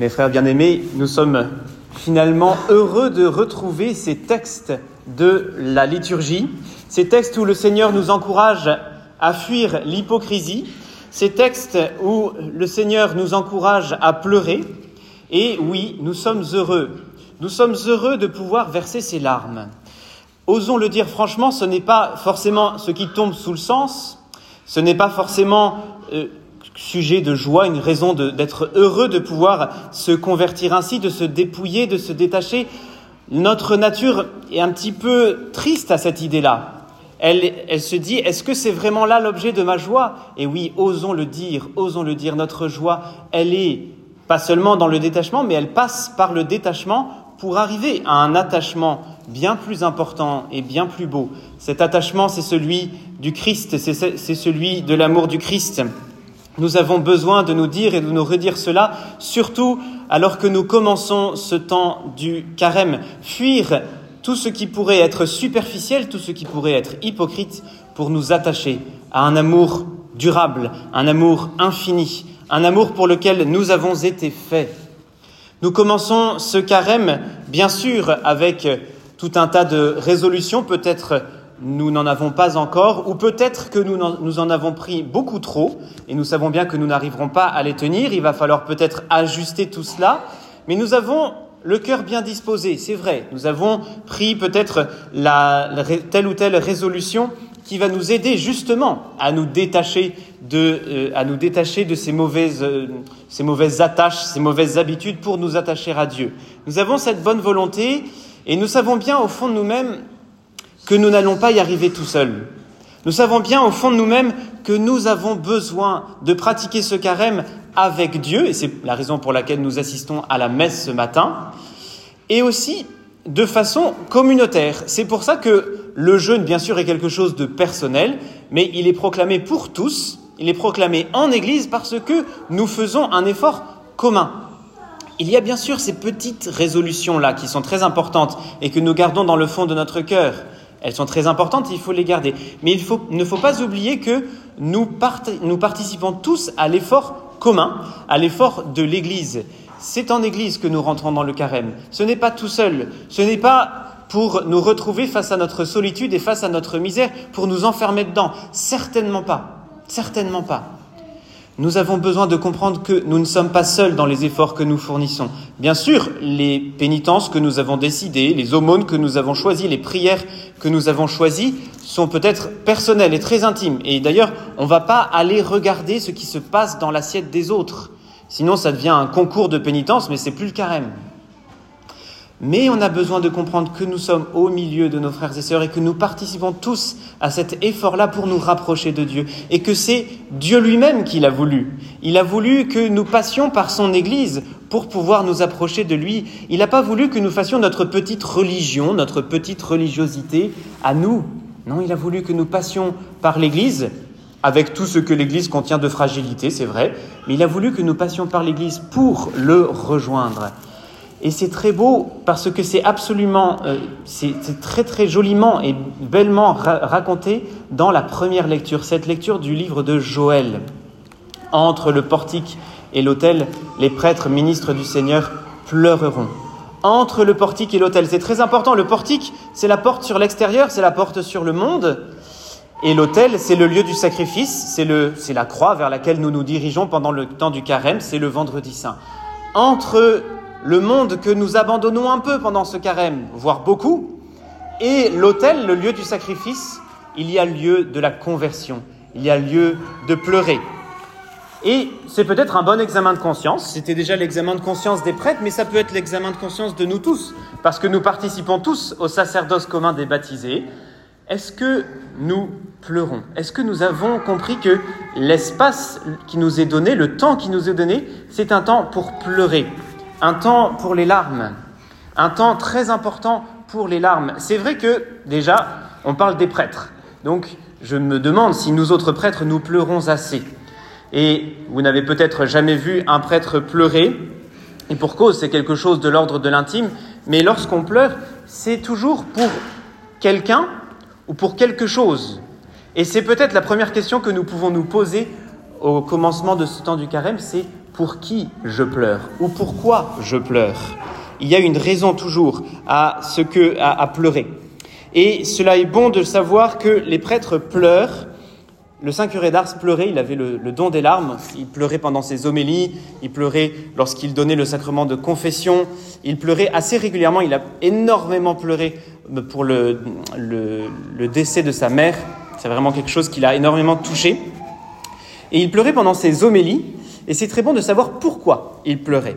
Mes frères bien-aimés, nous sommes finalement heureux de retrouver ces textes de la liturgie, ces textes où le Seigneur nous encourage à fuir l'hypocrisie, ces textes où le Seigneur nous encourage à pleurer. Et oui, nous sommes heureux. Nous sommes heureux de pouvoir verser ces larmes. Osons le dire franchement, ce n'est pas forcément ce qui tombe sous le sens, ce n'est pas forcément euh, sujet de joie, une raison d'être heureux de pouvoir se convertir ainsi, de se dépouiller, de se détacher. Notre nature est un petit peu triste à cette idée-là. Elle, elle, se dit, est-ce que c'est vraiment là l'objet de ma joie? Et oui, osons le dire, osons le dire, notre joie, elle est pas seulement dans le détachement, mais elle passe par le détachement pour arriver à un attachement bien plus important et bien plus beau. Cet attachement, c'est celui du Christ, c'est celui de l'amour du Christ. Nous avons besoin de nous dire et de nous redire cela, surtout alors que nous commençons ce temps du carême. Fuir tout ce qui pourrait être superficiel, tout ce qui pourrait être hypocrite, pour nous attacher à un amour durable, un amour infini, un amour pour lequel nous avons été faits. Nous commençons ce carême, bien sûr, avec tout un tas de résolutions, peut-être nous n'en avons pas encore, ou peut-être que nous, nous en avons pris beaucoup trop, et nous savons bien que nous n'arriverons pas à les tenir, il va falloir peut-être ajuster tout cela, mais nous avons le cœur bien disposé, c'est vrai, nous avons pris peut-être la, telle ou telle résolution qui va nous aider justement à nous détacher de, euh, à nous détacher de ces mauvaises, euh, ces mauvaises attaches, ces mauvaises habitudes pour nous attacher à Dieu. Nous avons cette bonne volonté et nous savons bien au fond de nous-mêmes que nous n'allons pas y arriver tout seuls. Nous savons bien au fond de nous-mêmes que nous avons besoin de pratiquer ce carême avec Dieu, et c'est la raison pour laquelle nous assistons à la messe ce matin, et aussi de façon communautaire. C'est pour ça que le jeûne, bien sûr, est quelque chose de personnel, mais il est proclamé pour tous, il est proclamé en Église parce que nous faisons un effort commun. Il y a bien sûr ces petites résolutions-là qui sont très importantes et que nous gardons dans le fond de notre cœur. Elles sont très importantes, il faut les garder. Mais il ne faut pas oublier que nous, participons tous à l'effort commun, à l'effort de l'Église. C'est en Église que nous rentrons dans le carême. Ce n'est pas tout seul. Ce n'est pas pour nous retrouver face à notre solitude et face à notre misère, pour nous enfermer dedans. Certainement pas. Certainement pas. Nous avons besoin de comprendre que nous ne sommes pas seuls dans les efforts que nous fournissons. Bien sûr, les pénitences que nous avons décidées, les aumônes que nous avons choisies, les prières que nous avons choisies sont peut-être personnelles et très intimes. Et d'ailleurs, on ne va pas aller regarder ce qui se passe dans l'assiette des autres. Sinon, ça devient un concours de pénitence, mais c'est plus le carême. Mais on a besoin de comprendre que nous sommes au milieu de nos frères et sœurs et que nous participons tous à cet effort-là pour nous rapprocher de Dieu. Et que c'est Dieu lui-même qui l'a voulu. Il a voulu que nous passions par son Église pour pouvoir nous approcher de lui. Il n'a pas voulu que nous fassions notre petite religion, notre petite religiosité à nous. Non, il a voulu que nous passions par l'Église, avec tout ce que l'Église contient de fragilité, c'est vrai, mais il a voulu que nous passions par l'Église pour le rejoindre. Et c'est très beau parce que c'est absolument, euh, c'est très très joliment et bellement raconté dans la première lecture, cette lecture du livre de Joël. Entre le portique et l'autel, les prêtres ministres du Seigneur pleureront. Entre le portique et l'autel, c'est très important. Le portique, c'est la porte sur l'extérieur, c'est la porte sur le monde. Et l'autel, c'est le lieu du sacrifice, c'est la croix vers laquelle nous nous dirigeons pendant le temps du carême, c'est le vendredi saint. Entre le monde que nous abandonnons un peu pendant ce carême, voire beaucoup, et l'autel, le lieu du sacrifice, il y a lieu de la conversion, il y a lieu de pleurer. Et c'est peut-être un bon examen de conscience, c'était déjà l'examen de conscience des prêtres, mais ça peut être l'examen de conscience de nous tous, parce que nous participons tous au sacerdoce commun des baptisés. Est-ce que nous pleurons? Est-ce que nous avons compris que l'espace qui nous est donné, le temps qui nous est donné, c'est un temps pour pleurer? Un temps pour les larmes, un temps très important pour les larmes. C'est vrai que déjà, on parle des prêtres. Donc, je me demande si nous autres prêtres, nous pleurons assez. Et vous n'avez peut-être jamais vu un prêtre pleurer, et pour cause, c'est quelque chose de l'ordre de l'intime, mais lorsqu'on pleure, c'est toujours pour quelqu'un ou pour quelque chose. Et c'est peut-être la première question que nous pouvons nous poser au commencement de ce temps du carême, c'est pour qui je pleure ou pourquoi je pleure. Il y a une raison toujours à ce que à, pleurer. Et cela est bon de savoir que les prêtres pleurent. Le saint curé d'Ars pleurait, il avait le, don des larmes, il pleurait pendant ses homélies, il pleurait lorsqu'il donnait le sacrement de confession, il pleurait assez régulièrement, il a énormément pleuré pour le, le décès de sa mère, c'est vraiment quelque chose qui l'a énormément touché. Et il pleurait pendant ses homélies, et c'est très bon de savoir pourquoi il pleurait.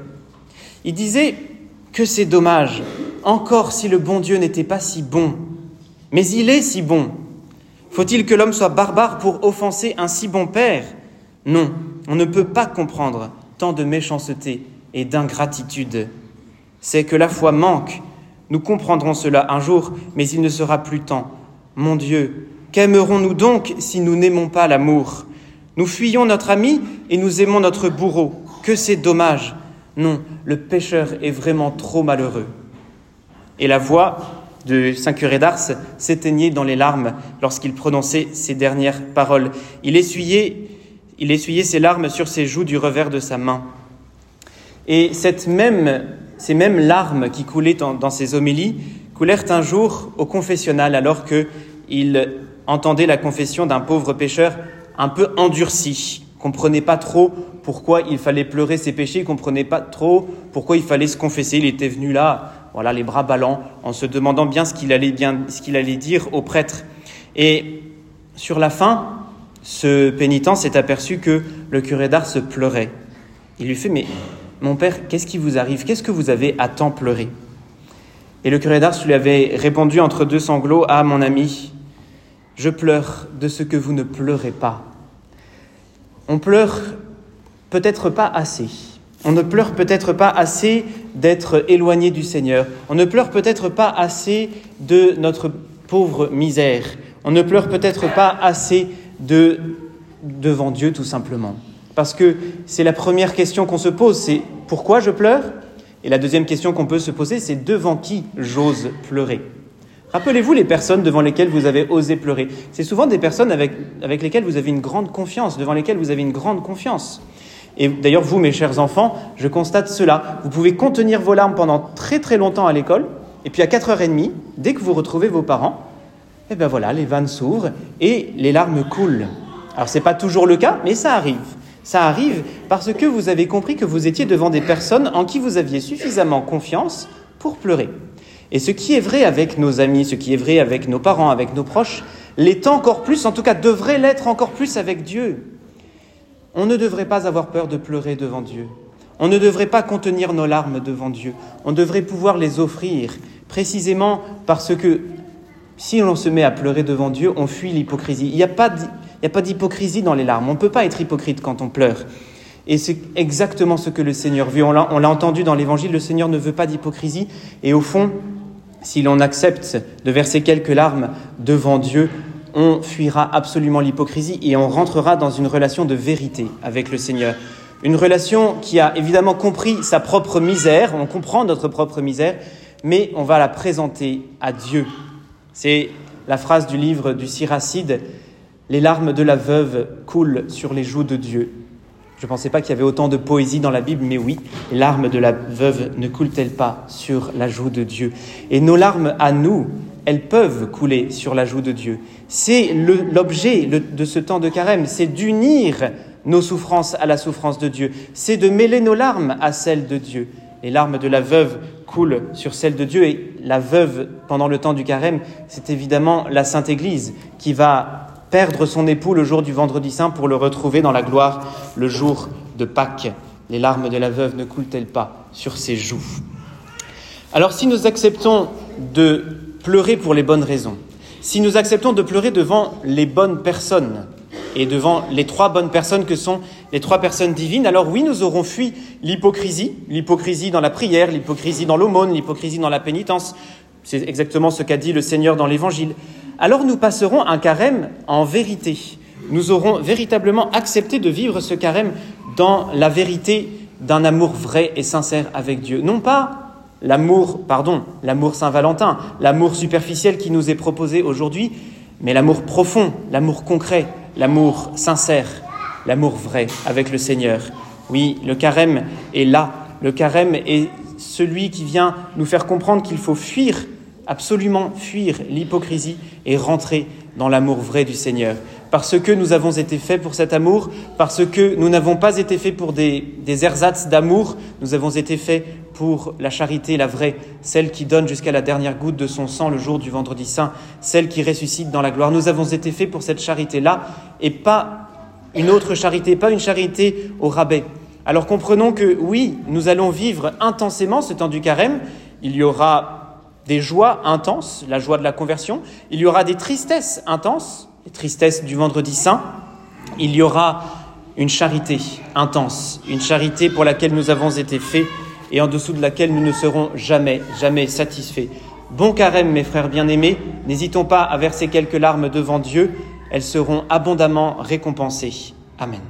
Il disait que c'est dommage, encore si le bon Dieu n'était pas si bon, mais il est si bon. Faut-il que l'homme soit barbare pour offenser un si bon Père? Non, on ne peut pas comprendre tant de méchanceté et d'ingratitude. C'est que la foi manque. Nous comprendrons cela un jour, mais il ne sera plus temps. Mon Dieu, qu'aimerons-nous donc si nous n'aimons pas l'amour? Nous fuyons notre ami et nous aimons notre bourreau. Que c'est dommage. Non, le pécheur est vraiment trop malheureux. Et la voix de Saint Curé d'Ars s'éteignait dans les larmes lorsqu'il prononçait ces dernières paroles. Il essuyait, ses larmes sur ses joues du revers de sa main. Et cette même, ces mêmes larmes qui coulaient dans, dans ses homélies coulèrent un jour au confessionnal alors qu'il entendait la confession d'un pauvre pécheur un peu endurci, comprenait pas trop pourquoi il fallait pleurer ses péchés, comprenait pas trop pourquoi il fallait se confesser. Il était venu là, voilà, les bras ballants, en se demandant bien ce qu'il allait bien, ce qu'il allait dire au prêtre. Et sur la fin, ce pénitent s'est aperçu que le curé d'art se pleurait. Il lui fait Mais mon père, qu'est-ce qui vous arrive? Qu'est-ce que vous avez à tant pleurer? Et le curé d'Ars lui avait répondu entre deux sanglots Ah, mon ami, je pleure de ce que vous ne pleurez pas. On pleure peut-être pas assez. On ne pleure peut-être pas assez d'être éloigné du Seigneur. On ne pleure peut-être pas assez de notre pauvre misère. On ne pleure peut-être pas assez de devant Dieu tout simplement. Parce que c'est la première question qu'on se pose, c'est pourquoi je pleure? Et la deuxième question qu'on peut se poser, c'est devant qui j'ose pleurer? Rappelez-vous les personnes devant lesquelles vous avez osé pleurer. C'est souvent des personnes avec, avec lesquelles vous avez une grande confiance, devant lesquelles vous avez une grande confiance. Et d'ailleurs, vous, mes chers enfants, je constate cela. Vous pouvez contenir vos larmes pendant très très longtemps à l'école, et puis à 4h30, dès que vous retrouvez vos parents, eh bien voilà, les vannes s'ouvrent et les larmes coulent. Alors ce n'est pas toujours le cas, mais ça arrive. Ça arrive parce que vous avez compris que vous étiez devant des personnes en qui vous aviez suffisamment confiance pour pleurer. Et ce qui est vrai avec nos amis, ce qui est vrai avec nos parents, avec nos proches, l'est encore plus, en tout cas devrait l'être encore plus avec Dieu. On ne devrait pas avoir peur de pleurer devant Dieu. On ne devrait pas contenir nos larmes devant Dieu. On devrait pouvoir les offrir, précisément parce que si on se met à pleurer devant Dieu, on fuit l'hypocrisie. Il n'y a pas d'hypocrisie dans les larmes. On ne peut pas être hypocrite quand on pleure. Et c'est exactement ce que le Seigneur veut. On l'a entendu dans l'Évangile, le Seigneur ne veut pas d'hypocrisie. Et au fond, si l'on accepte de verser quelques larmes devant Dieu, on fuira absolument l'hypocrisie et on rentrera dans une relation de vérité avec le Seigneur. Une relation qui a évidemment compris sa propre misère, on comprend notre propre misère, mais on va la présenter à Dieu. C'est la phrase du livre du Siracide, Les larmes de la veuve coulent sur les joues de Dieu. Je ne pensais pas qu'il y avait autant de poésie dans la Bible, mais oui, les larmes de la veuve ne coulent-elles pas sur la joue de Dieu? Et nos larmes à nous, elles peuvent couler sur la joue de Dieu. C'est l'objet de ce temps de carême, c'est d'unir nos souffrances à la souffrance de Dieu, c'est de mêler nos larmes à celles de Dieu. Les larmes de la veuve coulent sur celles de Dieu et la veuve, pendant le temps du carême, c'est évidemment la Sainte Église qui va perdre son époux le jour du vendredi saint pour le retrouver dans la gloire le jour de Pâques. Les larmes de la veuve ne coulent-elles pas sur ses joues? Alors si nous acceptons de pleurer pour les bonnes raisons, si nous acceptons de pleurer devant les bonnes personnes et devant les trois bonnes personnes que sont les trois personnes divines, alors oui, nous aurons fui l'hypocrisie, l'hypocrisie dans la prière, l'hypocrisie dans l'aumône, l'hypocrisie dans la pénitence. C'est exactement ce qu'a dit le Seigneur dans l'Évangile alors nous passerons un carême en vérité. Nous aurons véritablement accepté de vivre ce carême dans la vérité d'un amour vrai et sincère avec Dieu. Non pas l'amour, pardon, l'amour Saint-Valentin, l'amour superficiel qui nous est proposé aujourd'hui, mais l'amour profond, l'amour concret, l'amour sincère, l'amour vrai avec le Seigneur. Oui, le carême est là. Le carême est celui qui vient nous faire comprendre qu'il faut fuir, absolument fuir l'hypocrisie et rentrer dans l'amour vrai du Seigneur. Parce que nous avons été faits pour cet amour, parce que nous n'avons pas été faits pour des, des ersatz d'amour, nous avons été faits pour la charité, la vraie, celle qui donne jusqu'à la dernière goutte de son sang le jour du vendredi saint, celle qui ressuscite dans la gloire. Nous avons été faits pour cette charité-là et pas une autre charité, pas une charité au rabais. Alors comprenons que oui, nous allons vivre intensément ce temps du carême. Il y aura des joies intenses, la joie de la conversion. Il y aura des tristesses intenses, les tristesses du vendredi saint. Il y aura une charité intense, une charité pour laquelle nous avons été faits et en dessous de laquelle nous ne serons jamais, jamais satisfaits. Bon carême, mes frères bien-aimés, n'hésitons pas à verser quelques larmes devant Dieu, elles seront abondamment récompensées. Amen.